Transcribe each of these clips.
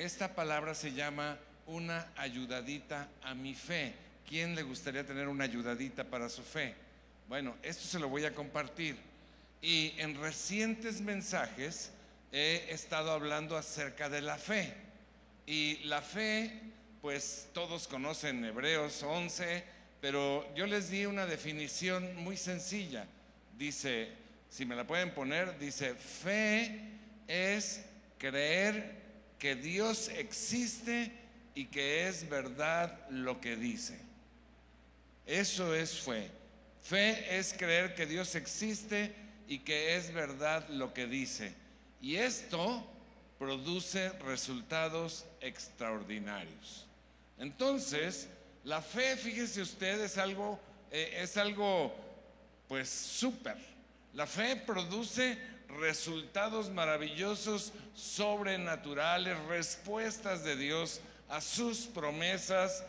esta palabra se llama una ayudadita a mi fe. ¿Quién le gustaría tener una ayudadita para su fe? Bueno, esto se lo voy a compartir. Y en recientes mensajes he estado hablando acerca de la fe. Y la fe, pues todos conocen Hebreos 11, pero yo les di una definición muy sencilla. Dice, si me la pueden poner, dice, fe es creer que Dios existe y que es verdad lo que dice. Eso es fe. Fe es creer que Dios existe y que es verdad lo que dice. Y esto produce resultados extraordinarios. Entonces, la fe, fíjese usted, es algo, eh, es algo, pues, súper. La fe produce resultados maravillosos, sobrenaturales, respuestas de Dios a sus promesas,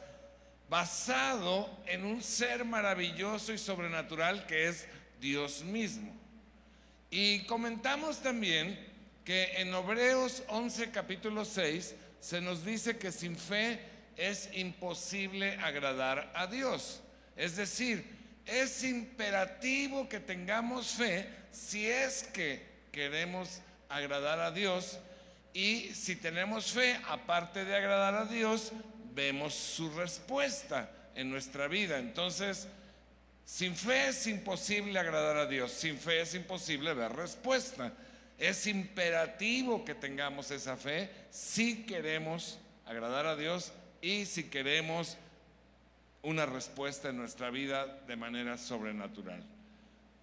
basado en un ser maravilloso y sobrenatural que es Dios mismo. Y comentamos también que en Hebreos 11 capítulo 6 se nos dice que sin fe es imposible agradar a Dios. Es decir, es imperativo que tengamos fe si es que queremos agradar a Dios y si tenemos fe, aparte de agradar a Dios, vemos su respuesta en nuestra vida. Entonces, sin fe es imposible agradar a Dios, sin fe es imposible ver respuesta. Es imperativo que tengamos esa fe si queremos agradar a Dios y si queremos una respuesta en nuestra vida de manera sobrenatural.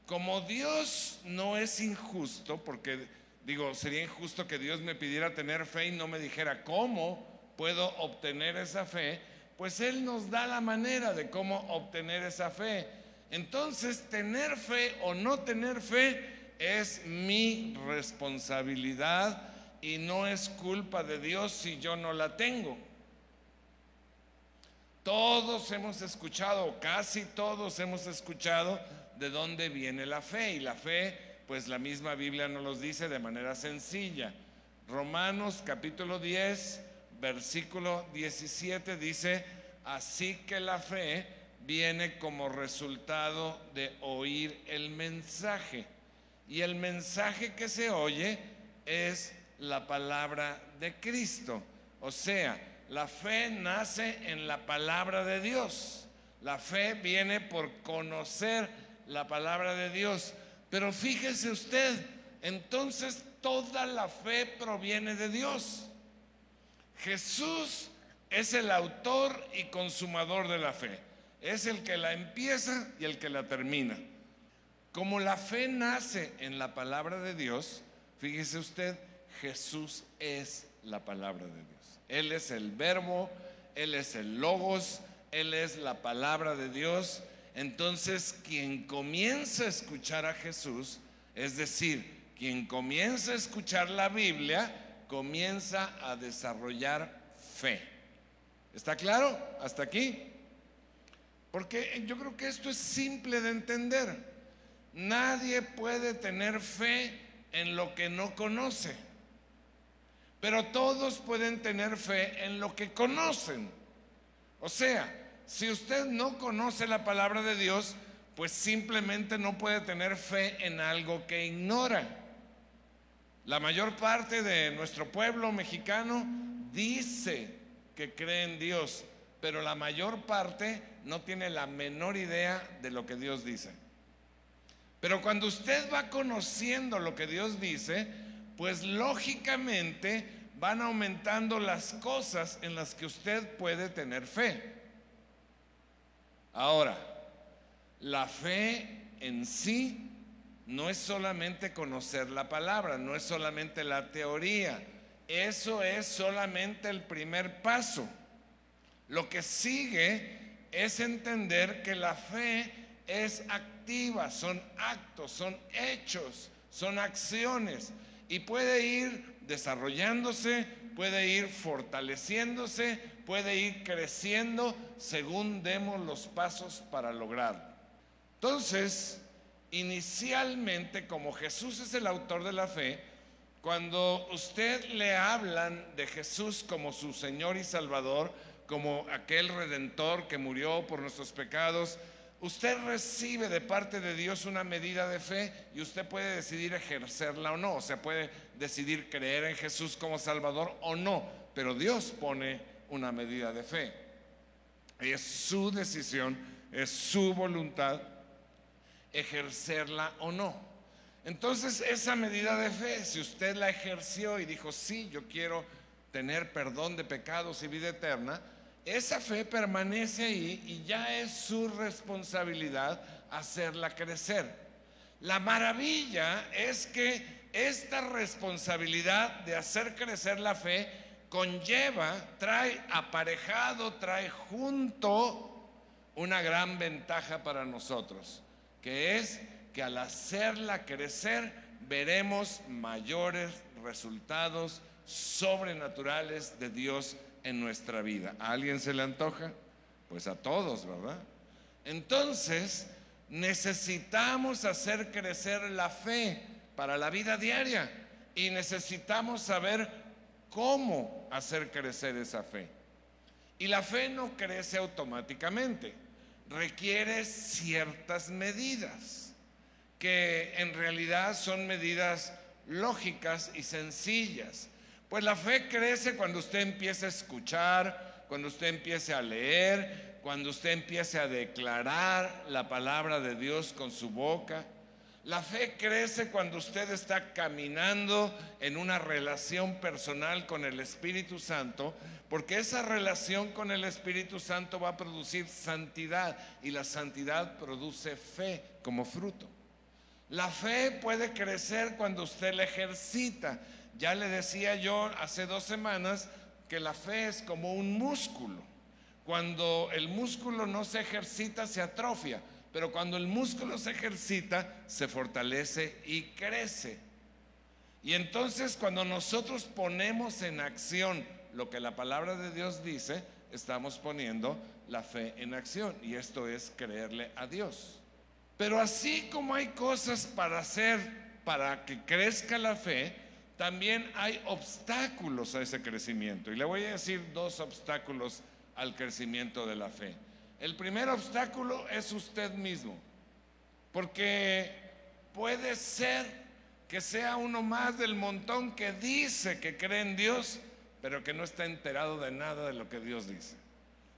Como Dios no es injusto, porque digo, sería injusto que Dios me pidiera tener fe y no me dijera cómo puedo obtener esa fe, pues Él nos da la manera de cómo obtener esa fe. Entonces, tener fe o no tener fe es mi responsabilidad y no es culpa de Dios si yo no la tengo. Todos hemos escuchado, casi todos hemos escuchado de dónde viene la fe. Y la fe, pues la misma Biblia nos los dice de manera sencilla. Romanos capítulo 10, versículo 17 dice, así que la fe viene como resultado de oír el mensaje. Y el mensaje que se oye es la palabra de Cristo. O sea, la fe nace en la palabra de Dios. La fe viene por conocer la palabra de Dios. Pero fíjese usted, entonces toda la fe proviene de Dios. Jesús es el autor y consumador de la fe. Es el que la empieza y el que la termina. Como la fe nace en la palabra de Dios, fíjese usted, Jesús es la palabra de Dios. Él es el verbo, Él es el logos, Él es la palabra de Dios entonces quien comienza a escuchar a Jesús, es decir, quien comienza a escuchar la Biblia, comienza a desarrollar fe. ¿Está claro? ¿Hasta aquí? Porque yo creo que esto es simple de entender. Nadie puede tener fe en lo que no conoce. Pero todos pueden tener fe en lo que conocen. O sea, si usted no conoce la palabra de Dios, pues simplemente no puede tener fe en algo que ignora. La mayor parte de nuestro pueblo mexicano dice que cree en Dios, pero la mayor parte no tiene la menor idea de lo que Dios dice. Pero cuando usted va conociendo lo que Dios dice, pues lógicamente van aumentando las cosas en las que usted puede tener fe. Ahora, la fe en sí no es solamente conocer la palabra, no es solamente la teoría, eso es solamente el primer paso. Lo que sigue es entender que la fe es activa, son actos, son hechos, son acciones y puede ir desarrollándose, puede ir fortaleciéndose, puede ir creciendo según demos los pasos para lograrlo. Entonces, inicialmente, como Jesús es el autor de la fe, Cuando usted le hablan de Jesús como su Señor y Salvador, como aquel redentor que murió por nuestros pecados, usted recibe de parte de Dios una medida de fe y usted puede decidir ejercerla o no, o sea, puede decidir creer en Jesús como Salvador o no, pero Dios pone una medida de fe. Es su decisión, es su voluntad ejercerla o no. Entonces, esa medida de fe, si usted la ejerció y dijo, sí, yo quiero tener perdón de pecados y vida eterna, esa fe permanece ahí y ya es su responsabilidad hacerla crecer. La maravilla es que esta responsabilidad de hacer crecer la fe conlleva, trae aparejado, trae junto una gran ventaja para nosotros, que es que al hacerla crecer veremos mayores resultados sobrenaturales de Dios en nuestra vida. ¿A alguien se le antoja? Pues a todos, ¿verdad? Entonces, necesitamos hacer crecer la fe para la vida diaria y necesitamos saber cómo hacer crecer esa fe. Y la fe no crece automáticamente, requiere ciertas medidas, que en realidad son medidas lógicas y sencillas pues la fe crece cuando usted empieza a escuchar, cuando usted empiece a leer, cuando usted empiece a declarar la palabra de Dios con su boca. La fe crece cuando usted está caminando en una relación personal con el Espíritu Santo, porque esa relación con el Espíritu Santo va a producir santidad y la santidad produce fe como fruto. La fe puede crecer cuando usted la ejercita. Ya le decía yo hace dos semanas que la fe es como un músculo. Cuando el músculo no se ejercita, se atrofia, pero cuando el músculo se ejercita, se fortalece y crece. Y entonces cuando nosotros ponemos en acción lo que la palabra de Dios dice, estamos poniendo la fe en acción. Y esto es creerle a Dios. Pero así como hay cosas para hacer para que crezca la fe, también hay obstáculos a ese crecimiento. Y le voy a decir dos obstáculos al crecimiento de la fe. El primer obstáculo es usted mismo, porque puede ser que sea uno más del montón que dice que cree en Dios, pero que no está enterado de nada de lo que Dios dice.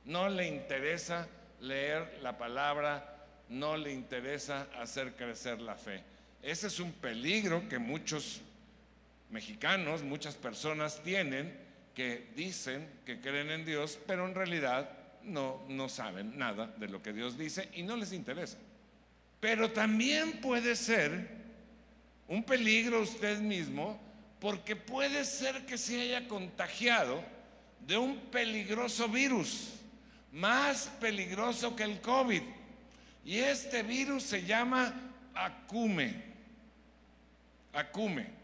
No le interesa leer la palabra, no le interesa hacer crecer la fe. Ese es un peligro que muchos mexicanos, muchas personas tienen que dicen que creen en Dios, pero en realidad no, no saben nada de lo que Dios dice y no les interesa. Pero también puede ser un peligro usted mismo porque puede ser que se haya contagiado de un peligroso virus, más peligroso que el COVID. Y este virus se llama acume. Acume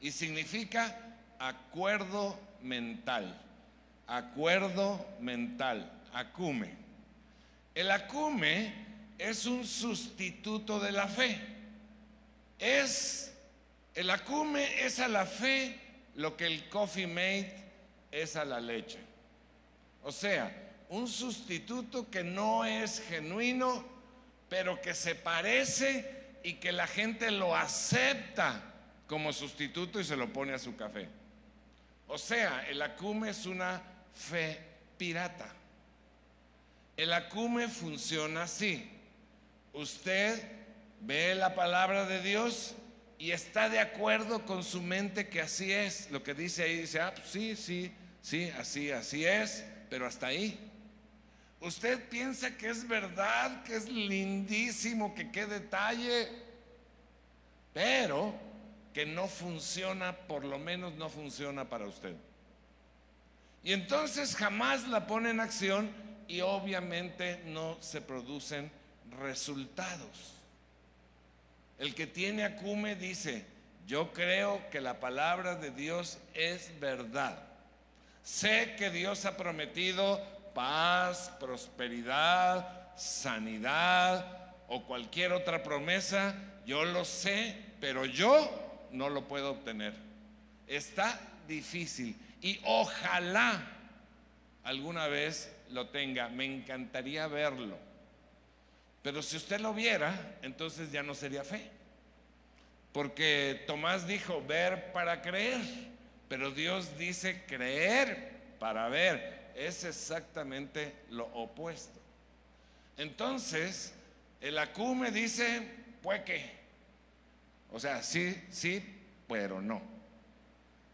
y significa acuerdo mental. Acuerdo mental, acume. El acume es un sustituto de la fe. Es el acume es a la fe lo que el coffee mate es a la leche. O sea, un sustituto que no es genuino, pero que se parece y que la gente lo acepta como sustituto y se lo pone a su café. O sea, el acume es una fe pirata. El acume funciona así. Usted ve la palabra de Dios y está de acuerdo con su mente que así es. Lo que dice ahí dice, ah, pues sí, sí, sí, así, así es, pero hasta ahí. Usted piensa que es verdad, que es lindísimo, que qué detalle, pero que no funciona, por lo menos no funciona para usted. Y entonces jamás la pone en acción y obviamente no se producen resultados. El que tiene acume dice, yo creo que la palabra de Dios es verdad. Sé que Dios ha prometido paz, prosperidad, sanidad o cualquier otra promesa. Yo lo sé, pero yo no lo puedo obtener. Está difícil y ojalá alguna vez lo tenga. Me encantaría verlo. Pero si usted lo viera, entonces ya no sería fe. Porque Tomás dijo ver para creer, pero Dios dice creer para ver. Es exactamente lo opuesto. Entonces, el acume dice, pues que. O sea, sí, sí, pero no.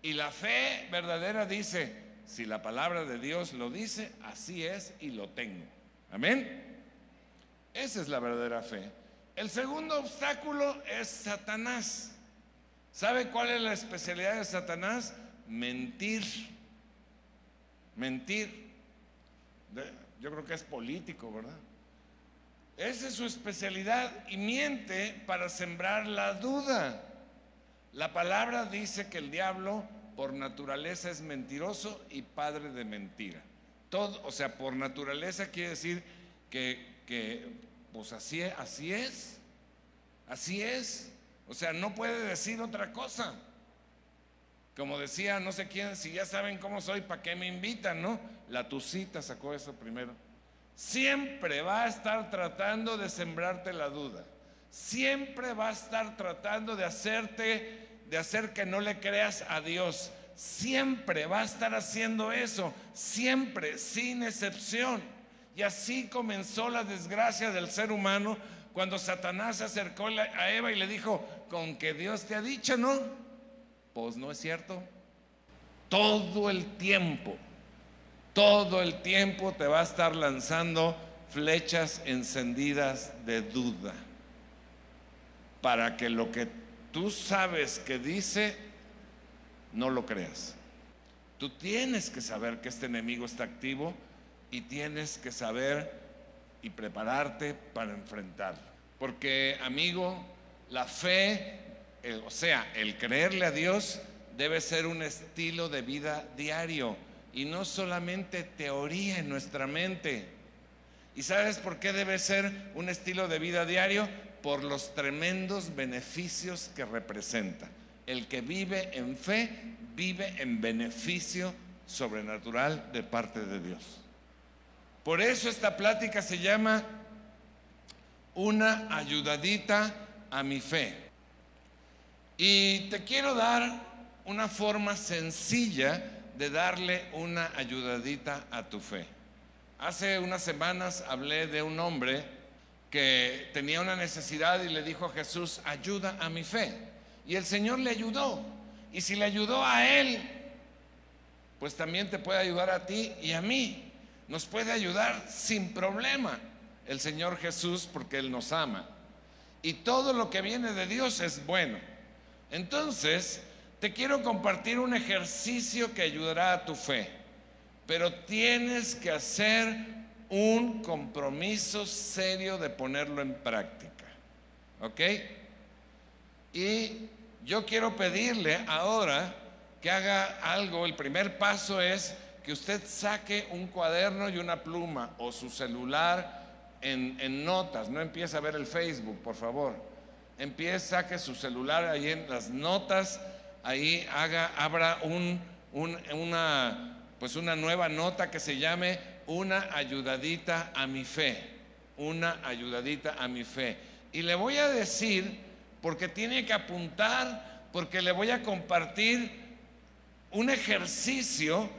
Y la fe verdadera dice, si la palabra de Dios lo dice, así es y lo tengo. Amén. Esa es la verdadera fe. El segundo obstáculo es Satanás. ¿Sabe cuál es la especialidad de Satanás? Mentir. Mentir. Yo creo que es político, ¿verdad? Esa es su especialidad y miente para sembrar la duda. La palabra dice que el diablo por naturaleza es mentiroso y padre de mentira. Todo, o sea, por naturaleza quiere decir que, pues así, así es, así es. O sea, no puede decir otra cosa. Como decía, no sé quién, si ya saben cómo soy, ¿para qué me invitan, no? La Tucita sacó eso primero. Siempre va a estar tratando de sembrarte la duda. Siempre va a estar tratando de hacerte, de hacer que no le creas a Dios. Siempre va a estar haciendo eso. Siempre, sin excepción. Y así comenzó la desgracia del ser humano cuando Satanás se acercó a Eva y le dijo, con que Dios te ha dicho, ¿no? Pues no es cierto. Todo el tiempo todo el tiempo te va a estar lanzando flechas encendidas de duda para que lo que tú sabes que dice no lo creas. Tú tienes que saber que este enemigo está activo y tienes que saber y prepararte para enfrentarlo. Porque, amigo, la fe, o sea, el creerle a Dios debe ser un estilo de vida diario y no solamente teoría en nuestra mente. ¿Y sabes por qué debe ser un estilo de vida diario? Por los tremendos beneficios que representa. El que vive en fe vive en beneficio sobrenatural de parte de Dios. Por eso esta plática se llama una ayudadita a mi fe. Y te quiero dar una forma sencilla de darle una ayudadita a tu fe. Hace unas semanas hablé de un hombre que tenía una necesidad y le dijo a Jesús, ayuda a mi fe. Y el Señor le ayudó. Y si le ayudó a él, pues también te puede ayudar a ti y a mí. Nos puede ayudar sin problema el Señor Jesús porque Él nos ama. Y todo lo que viene de Dios es bueno. Entonces, te quiero compartir un ejercicio que ayudará a tu fe, pero tienes que hacer un compromiso serio de ponerlo en práctica. ¿Ok? Y yo quiero pedirle ahora que haga algo. El primer paso es que usted saque un cuaderno y una pluma o su celular en, notas. No empiece a ver el Facebook, por favor. Empiece, saque su celular ahí en las notas ahí haga, abra un, una, pues una nueva nota que se llame una ayudadita a mi fe, una ayudadita a mi fe. Y le voy a decir, porque tiene que apuntar, porque le voy a compartir un ejercicio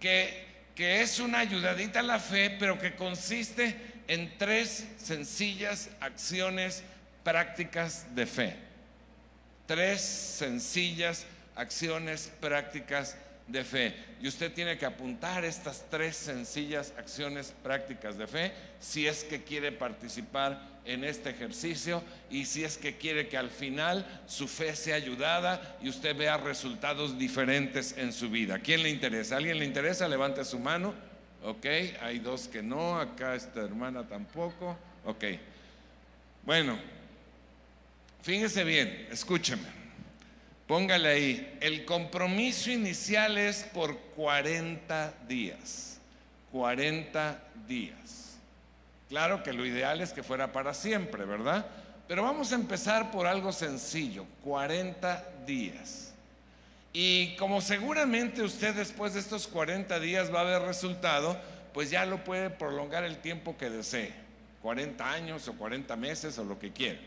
que, que es una ayudadita a la fe, pero que consiste en tres sencillas acciones prácticas de fe tres sencillas acciones prácticas de fe. Y usted tiene que apuntar estas tres sencillas acciones prácticas de fe si es que quiere participar en este ejercicio y si es que quiere que al final su fe sea ayudada y usted vea resultados diferentes en su vida. ¿Quién le interesa? ¿Alguien le interesa? Levante su mano. Ok, hay dos que no, acá esta hermana tampoco. Ok. Bueno, Fíjese bien, escúcheme. Póngale ahí, el compromiso inicial es por 40 días. 40 días. Claro que lo ideal es que fuera para siempre, ¿verdad? Pero vamos a empezar por algo sencillo, 40 días. Y como seguramente usted después de estos 40 días va a ver resultado, pues ya lo puede prolongar el tiempo que desee, 40 años o 40 meses o lo que quiera.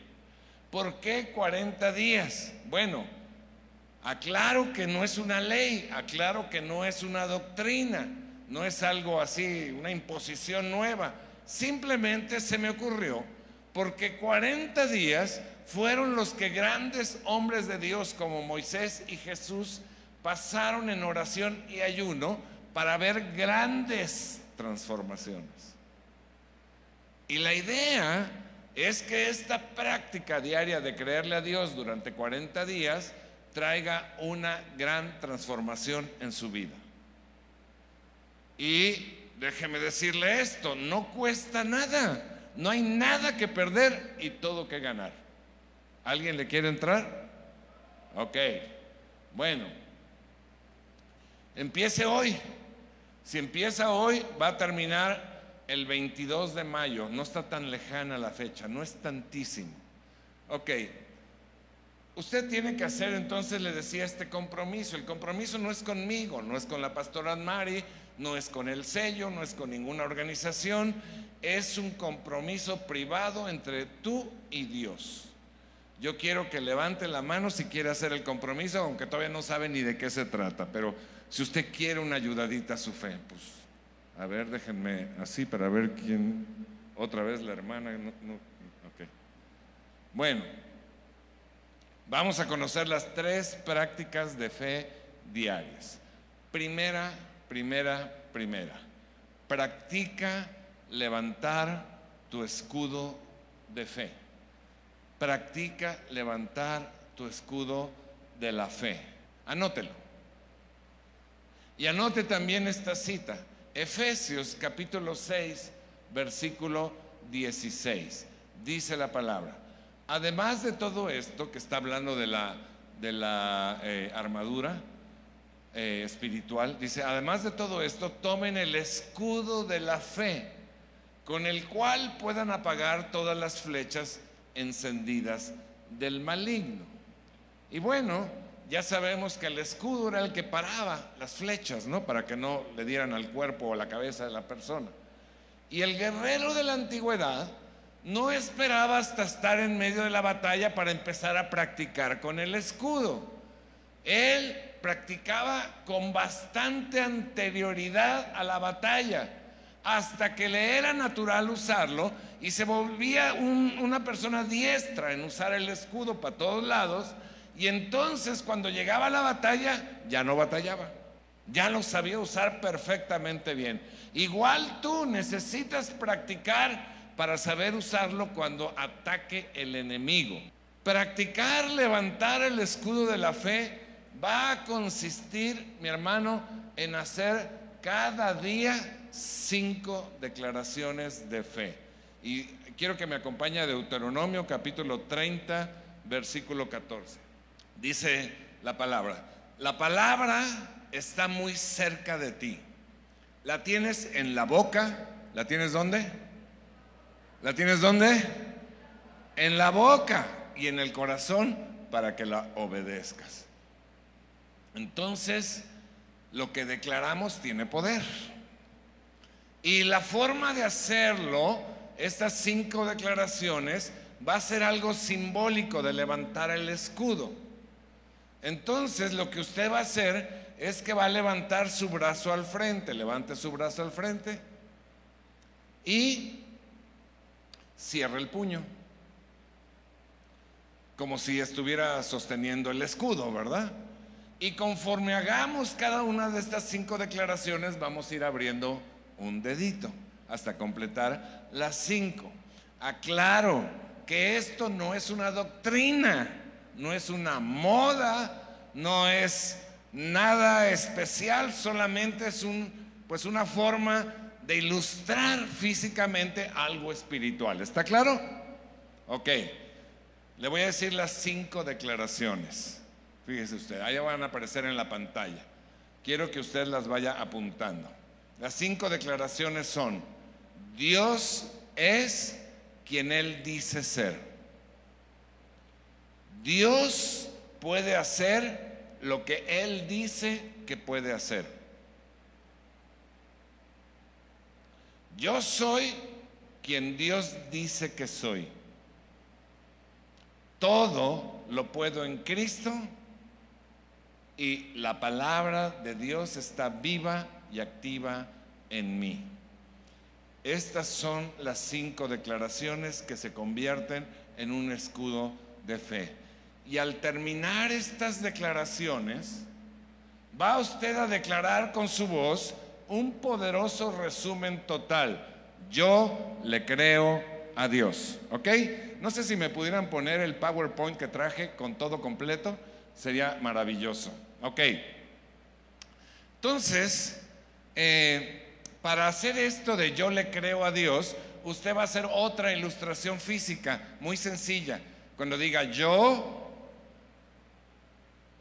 ¿Por qué 40 días? Bueno, aclaro que no es una ley, aclaro que no es una doctrina, no es algo así, una imposición nueva. Simplemente se me ocurrió porque 40 días fueron los que grandes hombres de Dios como Moisés y Jesús pasaron en oración y ayuno para ver grandes transformaciones. Y la idea es que esta práctica diaria de creerle a Dios durante 40 días traiga una gran transformación en su vida. Y déjeme decirle esto, no cuesta nada. No hay nada que perder y todo que ganar. ¿Alguien le quiere entrar? Ok. Bueno, empiece hoy. Si empieza hoy, va a terminar el 22 de mayo. No está tan lejana la fecha, no es tantísimo. Ok. Usted tiene que hacer entonces, le decía, este compromiso. El compromiso no es conmigo, no es con la pastora Mari, no es con el sello, no es con ninguna organización es un compromiso privado entre tú y Dios. Yo quiero que levante la mano si quiere hacer el compromiso, aunque todavía no sabe ni de qué se trata, pero si usted quiere una ayudadita a su fe, pues a ver, déjenme así para ver quién, otra vez la hermana. Bueno, vamos a conocer las tres prácticas de fe diarias. Primera, primera, primera. Practica levantar tu escudo de fe. Practica levantar tu escudo de la fe. Anótelo. Y anote también esta cita. Efesios capítulo 6, versículo 16. Dice la palabra. Además de todo esto que está hablando de la, de la eh, armadura, eh, espiritual, dice, además de todo esto, tomen el escudo de la fe con el cual puedan apagar todas las flechas encendidas del maligno. Y bueno, ya sabemos que el escudo era el que paraba las flechas, ¿no? Para que no le dieran al cuerpo o a la cabeza de la persona. Y el guerrero de la antigüedad no esperaba hasta estar en medio de la batalla para empezar a practicar con el escudo. Él practicaba con bastante anterioridad a la batalla hasta que le era natural usarlo y se volvía una persona diestra en usar el escudo para todos lados y entonces cuando llegaba la batalla ya no batallaba, ya lo sabía usar perfectamente bien. Igual tú necesitas practicar para saber usarlo cuando ataque el enemigo. Practicar levantar el escudo de la fe va a consistir, mi hermano, en hacer cada día cinco declaraciones de fe. Y quiero que me acompañe a Deuteronomio capítulo 30, versículo 14. Dice la palabra, la palabra está muy cerca de ti. La tienes en la boca. ¿La tienes dónde? ¿La tienes dónde? En la boca y en el corazón para que la obedezcas. Entonces, lo que declaramos tiene poder. Y la forma de hacerlo, estas cinco declaraciones, va a ser algo simbólico de levantar el escudo. Entonces lo que usted va a hacer es que va a levantar su brazo al frente, levante su brazo al frente y cierra el puño, como si estuviera sosteniendo el escudo, ¿verdad? Y conforme hagamos cada una de estas cinco declaraciones, vamos a ir abriendo un dedito hasta completar las cinco. Aclaro que esto no es una doctrina, no es una moda, no es nada especial, solamente es un, pues una forma de ilustrar físicamente algo espiritual. ¿Está claro? Ok, le voy a decir las cinco declaraciones. Fíjese usted, ahí van a aparecer en la pantalla. Quiero que usted las vaya apuntando. Las cinco declaraciones son, Dios es quien Él dice ser. Dios puede hacer lo que Él dice que puede hacer. Yo soy quien Dios dice que soy. Todo lo puedo en Cristo y la palabra de Dios está viva y activa en mí. Estas son las cinco declaraciones que se convierten en un escudo de fe. Y al terminar estas declaraciones, va usted a declarar con su voz un poderoso resumen total. Yo le creo a Dios, ¿ok? No sé si me pudieran poner el PowerPoint que traje con todo completo, sería maravilloso, ¿ok? Entonces, eh, para hacer esto de yo le creo a Dios, usted va a hacer otra ilustración física, muy sencilla. Cuando diga yo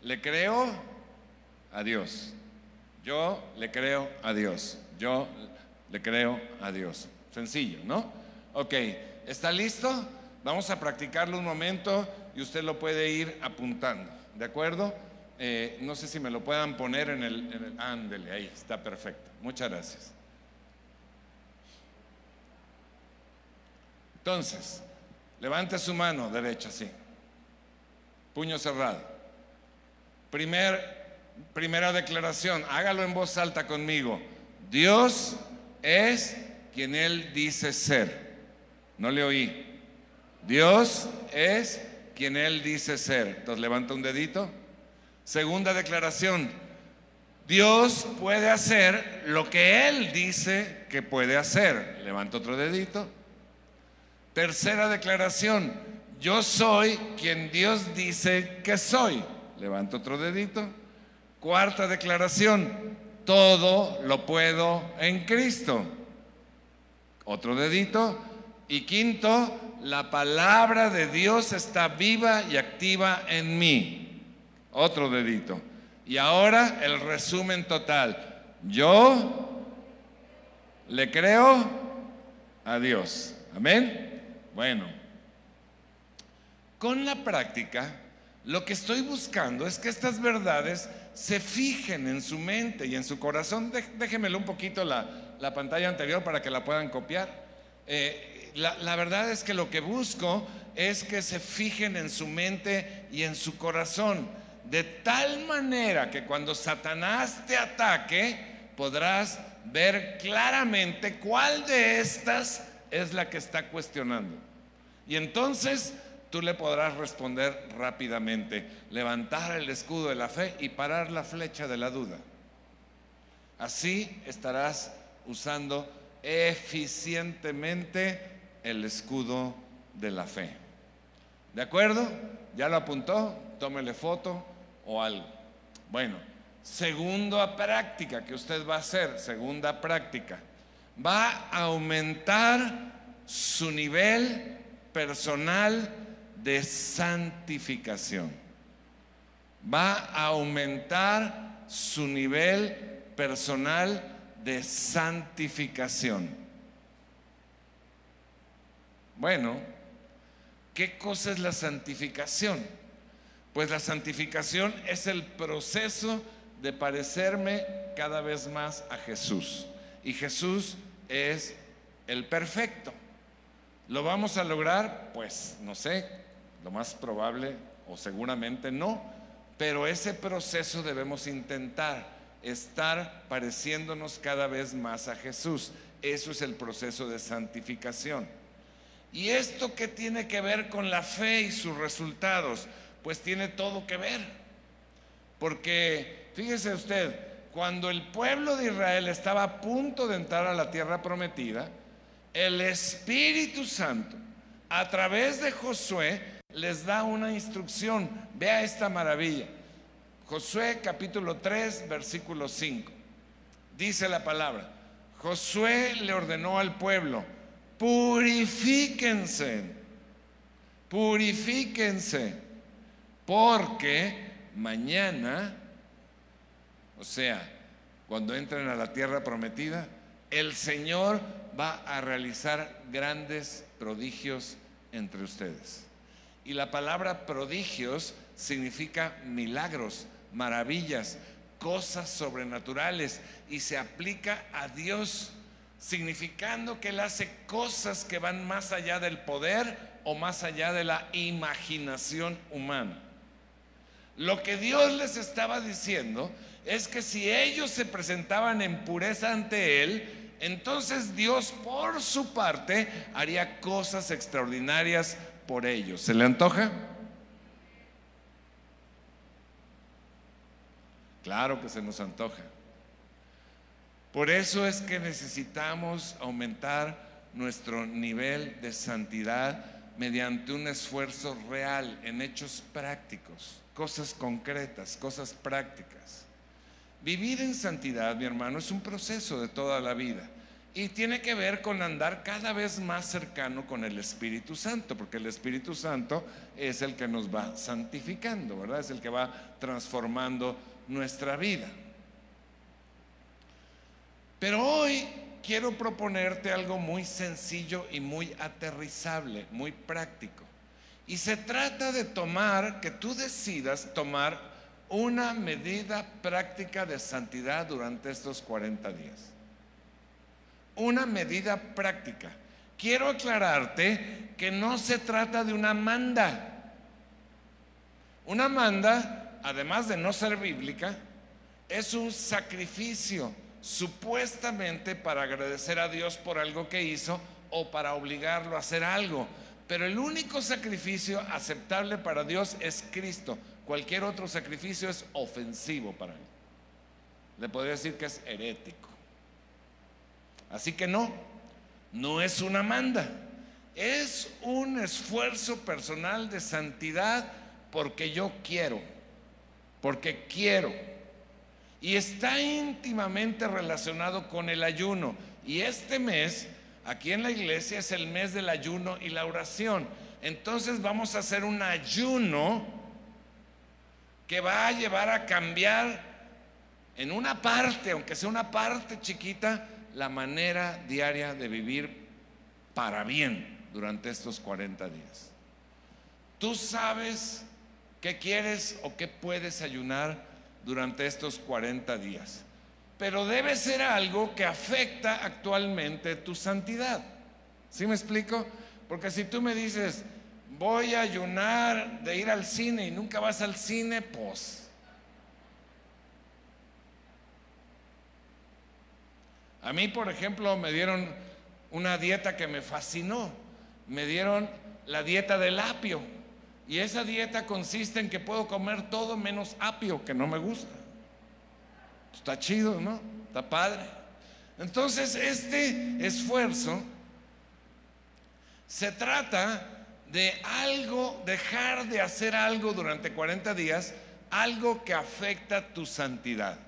le creo a Dios. Yo le creo a Dios. Yo le creo a Dios. Sencillo, ¿no? Ok, ¿está listo? Vamos a practicarlo un momento y usted lo puede ir apuntando. ¿De acuerdo? Eh, no sé si me lo puedan poner en el, en el... Ándele, ahí, está perfecto. Muchas gracias. Entonces, levante su mano derecha así, puño cerrado. Primer, primera declaración, hágalo en voz alta conmigo. Dios es quien Él dice ser. No le oí. Dios es quien Él dice ser. Entonces levanta un dedito. Segunda declaración, Dios puede hacer lo que Él dice que puede hacer. Levanta otro dedito. Tercera declaración, yo soy quien Dios dice que soy. Levanto otro dedito. Cuarta declaración, todo lo puedo en Cristo. Otro dedito. Y quinto, la palabra de Dios está viva y activa en mí. Otro dedito. Y ahora el resumen total. Yo le creo a Dios. Amén. Bueno, con la práctica, lo que estoy buscando es que estas verdades se fijen en su mente y en su corazón. Déjenmelo un poquito la, pantalla anterior para que la puedan copiar. Eh, la, la verdad es que lo que busco es que se fijen en su mente y en su corazón, de tal manera que cuando Satanás te ataque, podrás ver claramente cuál de estas es la que está cuestionando. Y entonces tú le podrás responder rápidamente, levantar el escudo de la fe y parar la flecha de la duda. Así estarás usando eficientemente el escudo de la fe. ¿De acuerdo? ¿Ya lo apuntó? Tómele foto o algo. Bueno, segunda práctica que usted va a hacer, segunda práctica va a aumentar su nivel personal de santificación. Va a aumentar su nivel personal de santificación. Bueno, ¿qué cosa es la santificación? Pues la santificación es el proceso de parecerme cada vez más a Jesús. Y Jesús es el perfecto. ¿Lo vamos a lograr? Pues no sé, lo más probable o seguramente no, pero ese proceso debemos intentar, estar pareciéndonos cada vez más a Jesús. Eso es el proceso de santificación. ¿Y esto qué tiene que ver con la fe y sus resultados? Pues tiene todo que ver. Porque, fíjese usted, cuando el pueblo de Israel estaba a punto de entrar a la tierra prometida, el Espíritu Santo, a través de Josué, les da una instrucción. Vea esta maravilla. Josué capítulo 3, versículo 5. Dice la palabra, Josué le ordenó al pueblo, purifíquense, purifíquense, porque mañana o sea, cuando entren a la tierra prometida, el Señor va a realizar grandes prodigios entre ustedes. Y la palabra prodigios significa milagros, maravillas, cosas sobrenaturales y se aplica a Dios, significando que Él hace cosas que van más allá del poder o más allá de la imaginación humana. Lo que Dios les estaba diciendo es que si ellos se presentaban en pureza ante Él, entonces Dios por su parte haría cosas extraordinarias por ellos. ¿Se le antoja? Claro que se nos antoja. Por eso es que necesitamos aumentar nuestro nivel de santidad mediante un esfuerzo real en hechos prácticos, cosas concretas, cosas prácticas. Vivir en santidad, mi hermano, es un proceso de toda la vida y tiene que ver con andar cada vez más cercano con el Espíritu Santo, porque el Espíritu Santo es el que nos va santificando, ¿verdad? Es el que va transformando nuestra vida. Pero hoy quiero proponerte algo muy sencillo y muy aterrizable, muy práctico. Y se trata de tomar, que tú decidas tomar una medida práctica de santidad durante estos 40 días. Una medida práctica. Quiero aclararte que no se trata de una manda. Una manda, además de no ser bíblica, es un sacrificio supuestamente para agradecer a Dios por algo que hizo o para obligarlo a hacer algo. Pero el único sacrificio aceptable para Dios es Cristo. Cualquier otro sacrificio es ofensivo para él. Le podría decir que es herético. Así que no, no es una manda. Es un esfuerzo personal de santidad porque yo quiero, porque quiero. Y está íntimamente relacionado con el ayuno. Y este mes, aquí en la iglesia, es el mes del ayuno y la oración. Entonces vamos a hacer un ayuno que va a llevar a cambiar en una parte, aunque sea una parte chiquita, la manera diaria de vivir para bien durante estos 40 días. Tú sabes qué quieres o qué puedes ayunar durante estos 40 días, pero debe ser algo que afecta actualmente tu santidad. ¿Sí me explico? Porque si tú me dices, voy a ayunar de ir al cine y nunca vas al cine, pues. A mí, por ejemplo, me dieron una dieta que me fascinó. Me dieron la dieta del apio. Y esa dieta consiste en que puedo comer todo menos apio, que no me gusta. Está chido, ¿no? Está padre. Entonces, este esfuerzo se trata de algo, dejar de hacer algo durante 40 días, algo que afecta tu santidad.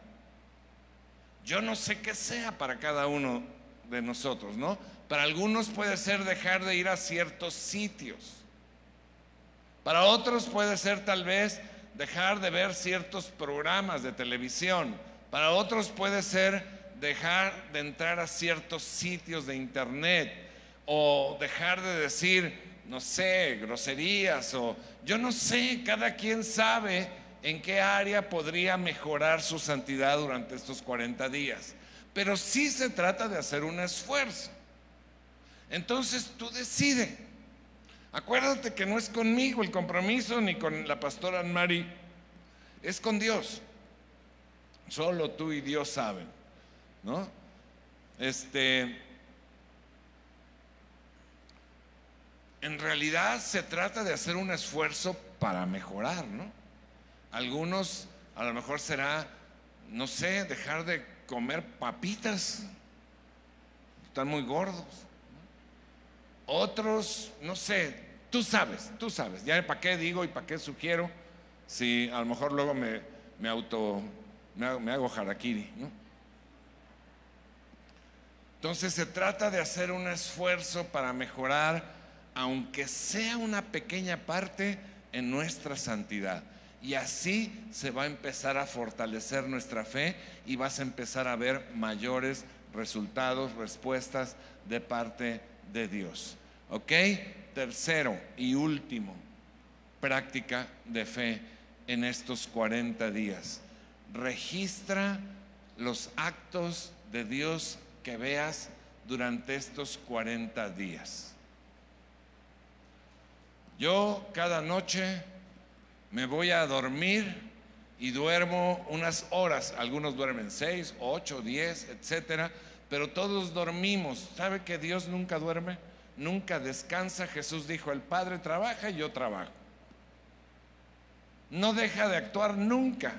Yo no sé qué sea para cada uno de nosotros, ¿no? Para algunos puede ser dejar de ir a ciertos sitios. Para otros puede ser tal vez dejar de ver ciertos programas de televisión. Para otros puede ser dejar de entrar a ciertos sitios de internet o dejar de decir, no sé, groserías o yo no sé, cada quien sabe en qué área podría mejorar su santidad durante estos 40 días. Pero sí se trata de hacer un esfuerzo. Entonces tú decides. Acuérdate que no es conmigo el compromiso ni con la pastora Anne-Marie, es con Dios. Solo tú y Dios saben, ¿no? Este, en realidad se trata de hacer un esfuerzo para mejorar, ¿no? Algunos a lo mejor será, no sé, dejar de comer papitas, están muy gordos. Otros, no sé, tú sabes, tú sabes, ya para qué digo y para qué sugiero, si a lo mejor luego me, me auto, me hago, me. Entonces se trata de hacer un esfuerzo para mejorar aunque sea una pequeña parte, en nuestra santidad. Y así se va a empezar a fortalecer nuestra fe y vas a empezar a ver mayores resultados, respuestas de parte de Dios. ¿Ok? Tercero y último, práctica de fe en estos 40 días. Registra los actos de Dios que veas durante estos 40 días. Yo cada noche me voy a dormir y duermo unas horas. Algunos duermen seis, ocho, diez, etcétera, pero todos dormimos. ¿Sabe que Dios nunca duerme? Nunca descansa. Jesús dijo: El Padre trabaja y yo trabajo. No deja de actuar nunca.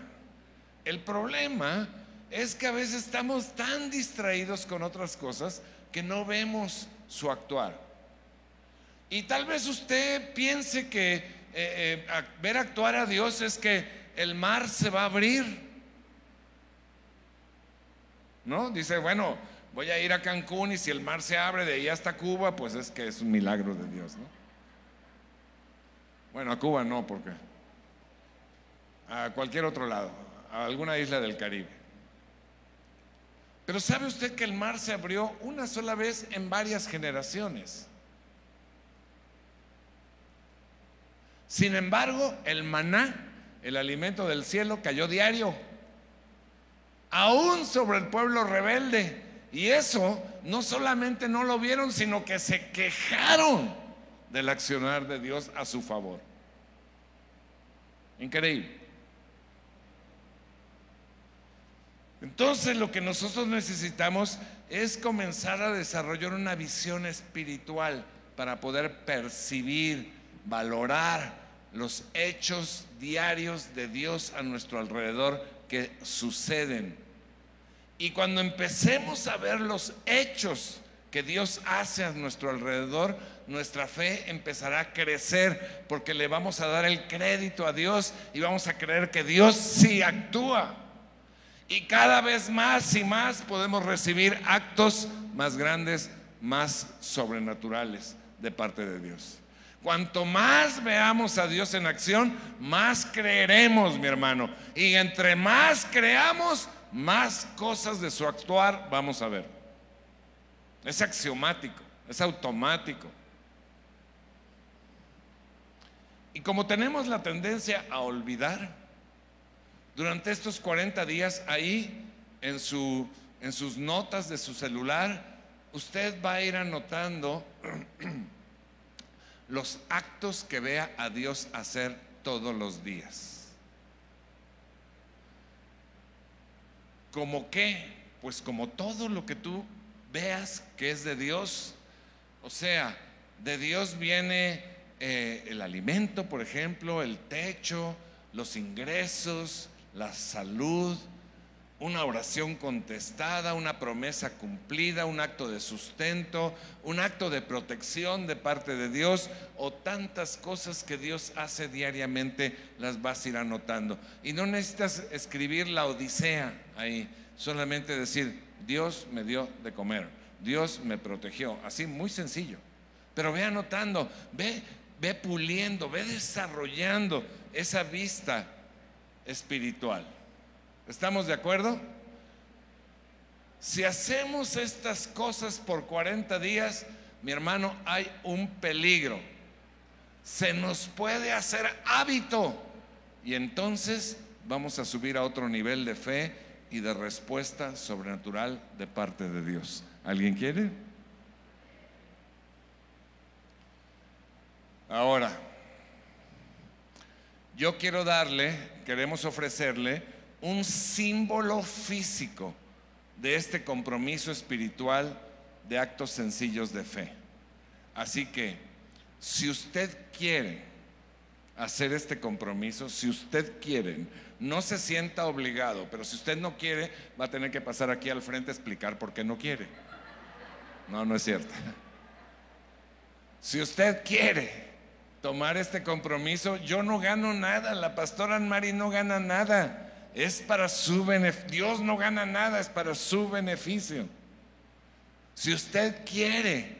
El problema es que a veces estamos tan distraídos con otras cosas que no vemos su actuar. Y tal vez usted piense que eh, eh, ver actuar a Dios es que el mar se va a abrir. ¿No? Dice, bueno, voy a ir a Cancún y si el mar se abre de ahí hasta Cuba, pues es que es un milagro de Dios, ¿no? Bueno, a Cuba no, porque a cualquier otro lado, a alguna isla del Caribe. Pero ¿sabe usted que el mar se abrió una sola vez en varias generaciones? Sin embargo, el maná, el alimento del cielo, cayó diario, aún sobre el pueblo rebelde. Y eso no solamente no lo vieron, sino que se quejaron del accionar de Dios a su favor. Increíble. Entonces lo que nosotros necesitamos es comenzar a desarrollar una visión espiritual para poder percibir, valorar los hechos diarios de Dios a nuestro alrededor que suceden. Y cuando empecemos a ver los hechos que Dios hace a nuestro alrededor, nuestra fe empezará a crecer porque le vamos a dar el crédito a Dios y vamos a creer que Dios sí actúa. Y cada vez más y más podemos recibir actos más grandes, más sobrenaturales de parte de Dios. Cuanto más veamos a Dios en acción, más creeremos, mi hermano. Y entre más creamos, más cosas de su actuar vamos a ver. Es axiomático, es automático. Y como tenemos la tendencia a olvidar, durante estos 40 días ahí en, su, en sus notas de su celular, usted va a ir anotando los actos que vea a Dios hacer todos los días. ¿Como qué? Pues como todo lo que tú veas que es de Dios. O sea, de Dios viene eh, el alimento, por ejemplo, el techo, los ingresos, la salud, una oración contestada, una promesa cumplida, un acto de sustento, un acto de protección de parte de Dios o tantas cosas que Dios hace diariamente, las vas a ir anotando. Y no necesitas escribir la odisea ahí, solamente decir, Dios me dio de comer, Dios me protegió, así muy sencillo. Pero ve anotando, ve, ve puliendo, ve desarrollando esa vista espiritual. ¿Estamos de acuerdo? Si hacemos estas cosas por 40 días, mi hermano, hay un peligro. Se nos puede hacer hábito y entonces vamos a subir a otro nivel de fe y de respuesta sobrenatural de parte de Dios. ¿Alguien quiere? Ahora, yo quiero darle, queremos ofrecerle un símbolo físico de este compromiso espiritual de actos sencillos de fe. Así que, si usted quiere hacer este compromiso, si usted quiere, no se sienta obligado, pero si usted no quiere, va a tener que pasar aquí al frente a explicar por qué no quiere. No, no es cierto. Si usted quiere tomar este compromiso, yo no gano nada, la pastora Mari no gana nada, es para su beneficio, Dios no gana nada, es para su beneficio. Si usted quiere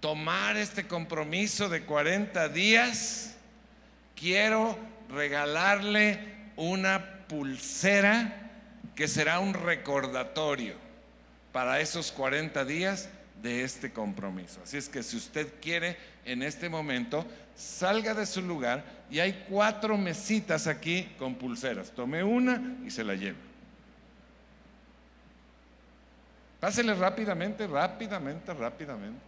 tomar este compromiso de 40 días, quiero regalarle una pulsera que será un recordatorio para esos 40 días de este compromiso. Así es que si usted quiere en este momento, salga de su lugar y hay cuatro mesitas aquí con pulseras. Tome una y se la lleve. Pásele rápidamente, rápidamente, rápidamente.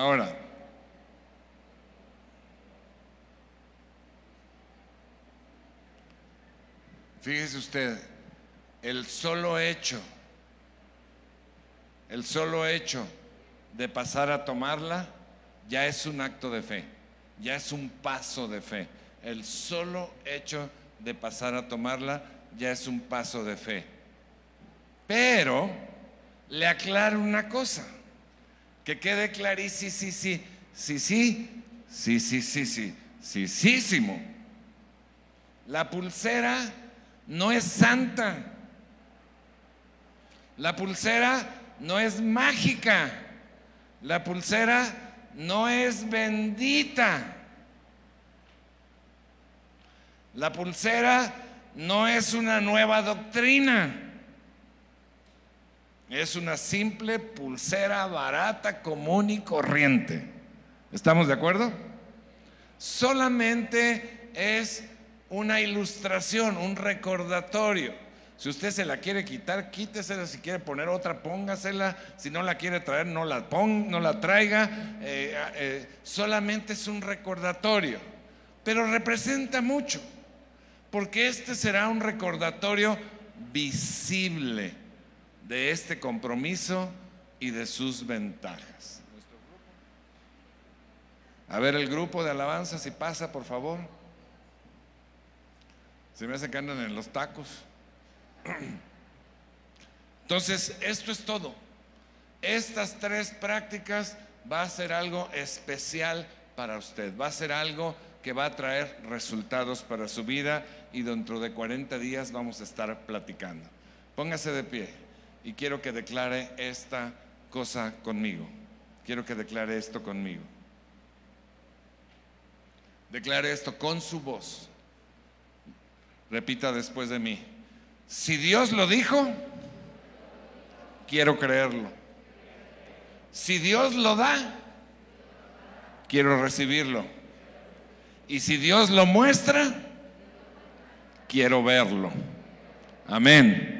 Ahora, fíjese usted, el solo hecho, el solo hecho de pasar a tomarla ya es un acto de fe, ya es un paso de fe. El solo hecho de pasar a tomarla ya es un paso de fe. Pero le aclaro una cosa. Que quede clarísimo, sí, sí, sí, sí, sí, sí, sí, sí, sí, sí, sí, La pulsera no es santa. La pulsera no es mágica. La pulsera no es bendita. La pulsera no es una nueva doctrina. Es una simple pulsera barata, común y corriente. ¿Estamos de acuerdo? Solamente es una ilustración, un recordatorio. Si usted se la quiere quitar, quítesela. Si quiere poner otra, póngasela. Si no la quiere traer, no la, ponga, no la traiga. Eh, eh, solamente es un recordatorio. Pero representa mucho. Porque este será un recordatorio visible de este compromiso y de sus ventajas. A ver el grupo de alabanza si pasa, por favor. Se me hace que andan en los tacos. Entonces, esto es todo. Estas tres prácticas va a ser algo especial para usted. Va a ser algo que va a traer resultados para su vida y dentro de 40 días vamos a estar platicando. Póngase de pie y quiero que declare esta cosa conmigo. Quiero que declare esto conmigo. Declare esto con su voz. Repita después de mí. Si Dios lo dijo, quiero creerlo. Si Dios lo da, quiero recibirlo. Y si Dios lo muestra, quiero verlo. Amén.